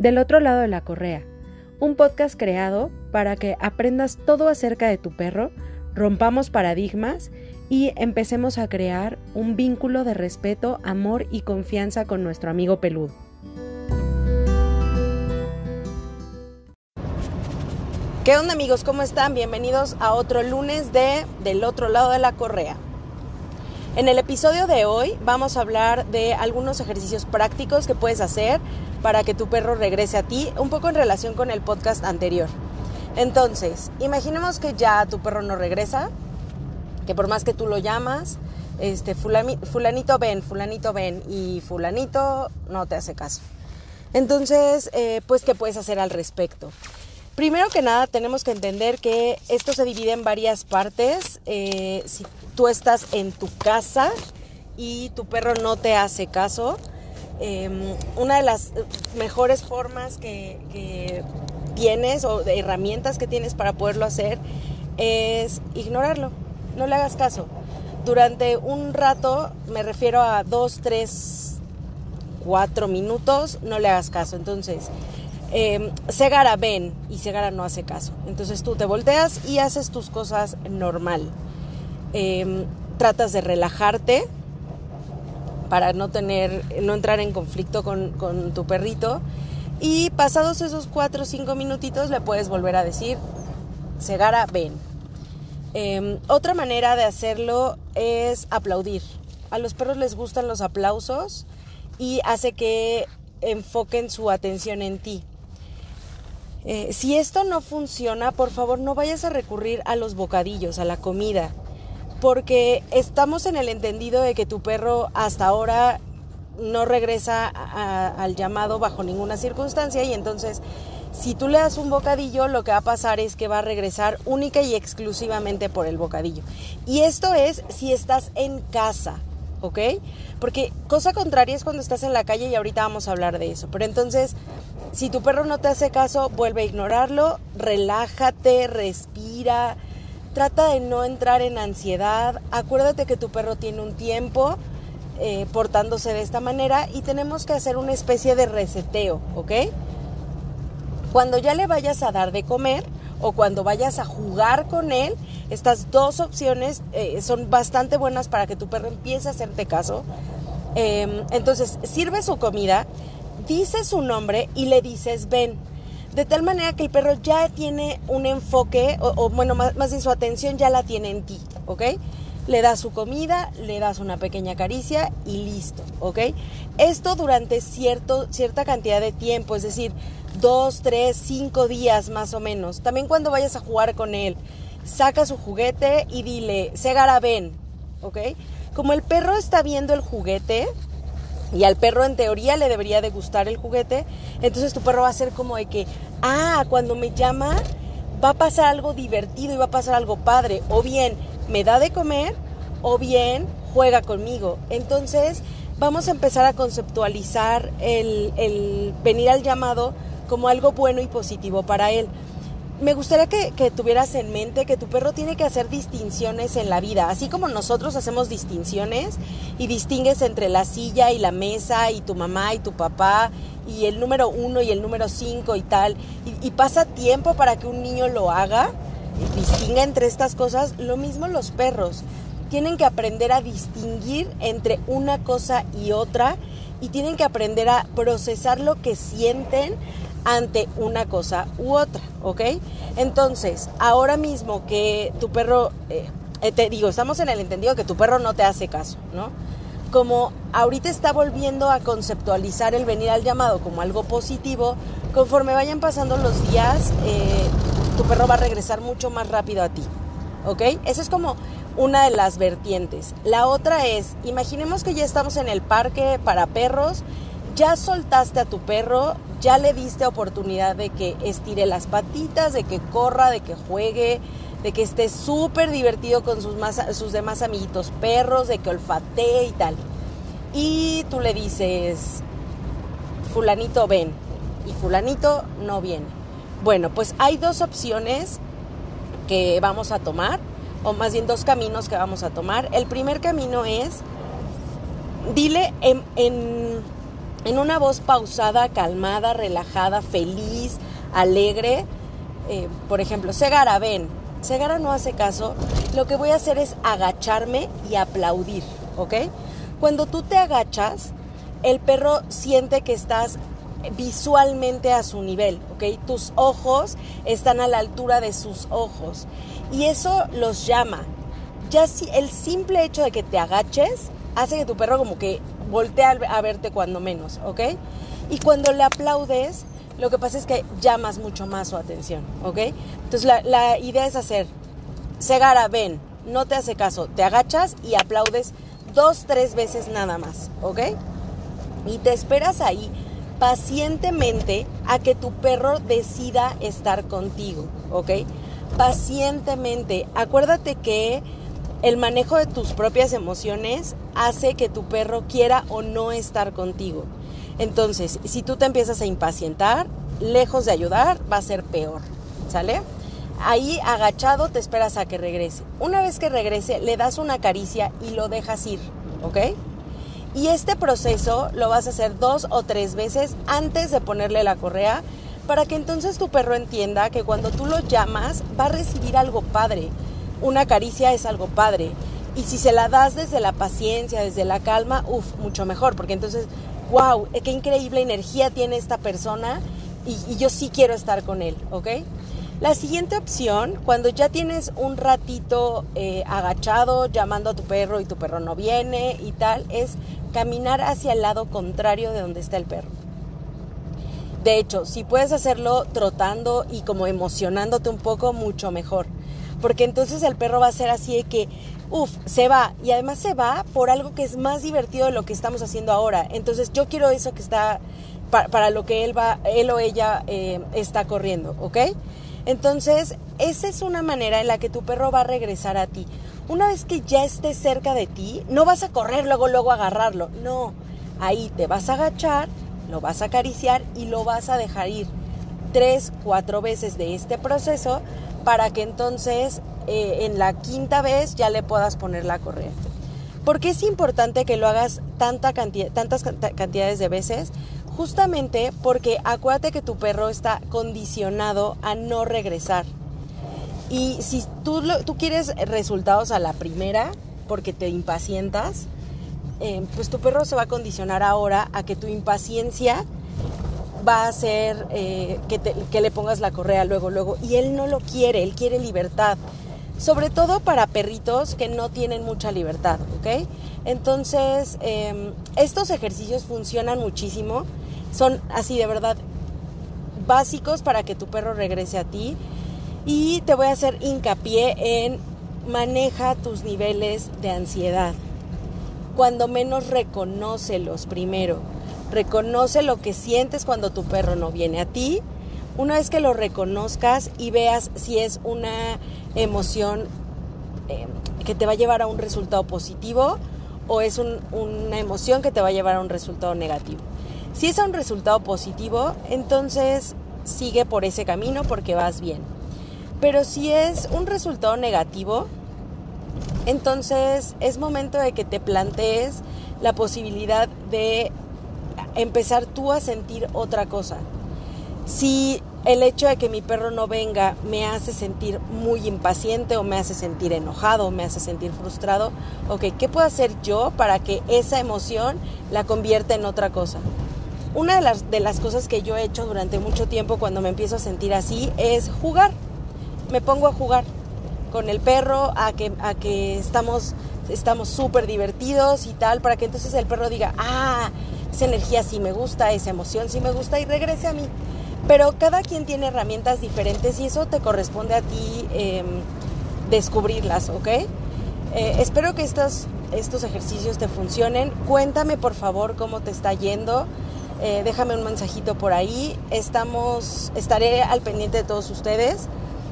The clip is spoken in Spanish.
Del otro lado de la correa, un podcast creado para que aprendas todo acerca de tu perro, rompamos paradigmas y empecemos a crear un vínculo de respeto, amor y confianza con nuestro amigo peludo. ¿Qué onda amigos? ¿Cómo están? Bienvenidos a otro lunes de Del otro lado de la correa. En el episodio de hoy vamos a hablar de algunos ejercicios prácticos que puedes hacer para que tu perro regrese a ti, un poco en relación con el podcast anterior. Entonces, imaginemos que ya tu perro no regresa, que por más que tú lo llamas, este fulanito ven, fulanito ven y fulanito no te hace caso. Entonces, eh, pues, ¿qué puedes hacer al respecto? Primero que nada, tenemos que entender que esto se divide en varias partes. Eh, si tú estás en tu casa y tu perro no te hace caso, em, una de las mejores formas que, tienes o de herramientas que tienes para poderlo hacer es ignorarlo, no le hagas caso. Durante un rato, me refiero a dos, tres, cuatro minutos, no le hagas caso. Entonces, eh, Segara ven y Segara no hace caso. Entonces tú te volteas y haces tus cosas normal. Em, tratas de relajarte para no tener, no entrar en conflicto con, tu perrito. Y pasados esos cuatro o cinco minutitos le puedes volver a decir, Segara, ven. Em, otra manera de hacerlo es aplaudir. A los perros les gustan los aplausos y hace que enfoquen su atención en ti. Eh, si esto no funciona, por favor no vayas a recurrir a los bocadillos, a la comida, porque estamos en el entendido de que tu perro hasta ahora no regresa al llamado bajo ninguna circunstancia y entonces si tú le das un bocadillo lo que va a pasar es que va a regresar única y exclusivamente por el bocadillo. Y esto es si estás en casa. ¿ok? Porque cosa contraria es cuando estás en la calle y ahorita vamos a hablar de eso. Pero entonces, si tu perro no te hace caso, vuelve a ignorarlo, relájate, respira, trata de no entrar en ansiedad, acuérdate que tu perro tiene un tiempo eh, portándose de esta manera y tenemos que hacer una especie de reseteo, ¿ok? Cuando ya le vayas a dar de comer, o cuando vayas a jugar con él, estas dos opciones eh, son bastante buenas para que tu perro empiece a hacerte caso. Em, entonces, sirve su comida, dice su nombre y le dices ven. De tal manera que el perro ya tiene un enfoque, o, bueno, más, más bien su atención ya la tiene en ti, ¿ok? le das su comida, le das una pequeña caricia y listo, ¿ok? Esto durante cierto, cierta cantidad de tiempo, es decir, dos, tres, cinco días más o menos. También cuando vayas a jugar con él, saca su juguete y dile, Segara, ven, ¿ok? Como el perro está viendo el juguete, y al perro en teoría le debería de gustar el juguete, entonces tu perro va a ser como de que, ah, cuando me llama va a pasar algo divertido y va a pasar algo padre, o bien me da de comer, o bien juega conmigo. Entonces vamos a empezar a conceptualizar el, el venir al llamado como algo bueno y positivo para él. Me gustaría que, tuvieras en mente que tu perro tiene que hacer distinciones en la vida, así como nosotros hacemos distinciones y distingues entre la silla y la mesa y tu mamá y tu papá y el número uno y el número cinco y tal, y, y pasa tiempo para que un niño lo haga, distinga entre estas cosas, lo mismo los perros. Tienen que aprender a distinguir entre una cosa y otra y tienen que aprender a procesar lo que sienten ante una cosa u otra, ¿ok? Entonces, ahora mismo que tu perro, eh, eh, te digo, estamos en el entendido que tu perro no te hace caso, ¿no? Como ahorita está volviendo a conceptualizar el venir al llamado como algo positivo, conforme vayan pasando los días, eh, tu perro va a regresar mucho más rápido a ti, ¿ok? Eso es como una de las vertientes. La otra es, imaginemos que ya estamos en el parque para perros, ya soltaste a tu perro, ya le diste oportunidad de que estire las patitas, de que corra, de que juegue, de que esté súper divertido con sus, sus demás amiguitos perros, de que olfatee y tal. Y tú le dices, fulanito ven y fulanito no viene. Bueno, pues hay dos opciones que vamos a tomar, o más bien dos caminos que vamos a tomar. El primer camino es, dile en una voz pausada, calmada, relajada, feliz, alegre. Eh, por ejemplo, Segara, ven. Segara no hace caso. Lo que voy a hacer es agacharme y aplaudir, ¿ok? Cuando tú te agachas, el perro siente que estás visualmente a su nivel, ¿ok? Tus ojos están a la altura de sus ojos y eso los llama. Ya si el simple hecho de que te agaches hace que tu perro como que voltee a verte cuando menos, ¿ok? Y cuando le aplaudes, lo que pasa es que llamas mucho más su atención, ¿ok? Entonces la, la idea es hacer, Segara, ven, no te hace caso, te agachas y aplaudes dos, tres veces nada más, ¿ok? Y te esperas ahí pacientemente a que tu perro decida estar contigo, ¿ok? Pacientemente. Acuérdate que el manejo de tus propias emociones hace que tu perro quiera o no estar contigo. Entonces, si tú te empiezas a impacientar, lejos de ayudar, va a ser peor, ¿sale? Ahí agachado te esperas a que regrese. Una vez que regrese, le das una caricia y lo dejas ir, ¿ok? Y este proceso lo vas a hacer dos o tres veces antes de ponerle la correa para que entonces tu perro entienda que cuando tú lo llamas va a recibir algo padre. Una caricia es algo padre. Y si se la das desde la paciencia, desde la calma, uff, mucho mejor, porque entonces, wow, qué increíble energía tiene esta persona y, y yo sí quiero estar con él, ¿ok? La siguiente opción, cuando ya tienes un ratito eh, agachado llamando a tu perro y tu perro no viene y tal, es caminar hacia el lado contrario de donde está el perro. De hecho, si puedes hacerlo trotando y como emocionándote un poco, mucho mejor. Porque entonces el perro va a ser así de que, uff, se va. Y además se va por algo que es más divertido de lo que estamos haciendo ahora. Entonces yo quiero eso que está para, lo que él va, él o ella eh, está corriendo, ¿ok? Entonces, esa es una manera en la que tu perro va a regresar a ti. Una vez que ya esté cerca de ti, no vas a correr luego, luego a agarrarlo. No, ahí te vas a agachar, lo vas a acariciar y lo vas a dejar ir tres, cuatro veces de este proceso para que entonces eh, en la quinta vez ya le puedas poner la correa. ¿Por qué es importante que lo hagas tanta cantidad, tantas cantidades de veces? Justamente porque acuérdate que tu perro está condicionado a no regresar. Y si tú, tú quieres resultados a la primera, porque te impacientas, eh, pues tu perro se va a condicionar ahora a que tu impaciencia va a hacer eh, que, le pongas la correa luego, luego. Y él no lo quiere, él quiere libertad. Sobre todo para perritos que no tienen mucha libertad, ¿ok? Entonces, em, estos ejercicios funcionan muchísimo son así de verdad básicos para que tu perro regrese a ti. Y te voy a hacer hincapié en maneja tus niveles de ansiedad. Cuando menos reconócelos primero. Reconoce lo que sientes cuando tu perro no viene a ti. Una vez que lo reconozcas y veas si es una emoción eh, que te va a llevar a un resultado positivo o es una emoción que te va a llevar a un resultado negativo. Si es un resultado positivo, entonces sigue por ese camino porque vas bien. Pero si es un resultado negativo, entonces es momento de que te plantees la posibilidad de empezar tú a sentir otra cosa. Si el hecho de que mi perro no venga me hace sentir muy impaciente o me hace sentir enojado o me hace sentir frustrado, ok, ¿qué puedo hacer yo para que esa emoción la convierta en otra cosa? Una de las, de las cosas que yo he hecho durante mucho tiempo cuando me empiezo a sentir así es jugar. Me pongo a jugar con el perro, a que, a que estamos estamos súper divertidos y tal, para que entonces el perro diga, ah, esa energía sí me gusta, esa emoción sí me gusta y regrese a mí. Pero cada quien tiene herramientas diferentes y eso te corresponde a ti em, descubrirlas, ¿ok? Eh, espero que estos, estos ejercicios te funcionen. Cuéntame por favor cómo te está yendo. Eh, déjame un mensajito por ahí. Estamos, estaré al pendiente de todos ustedes.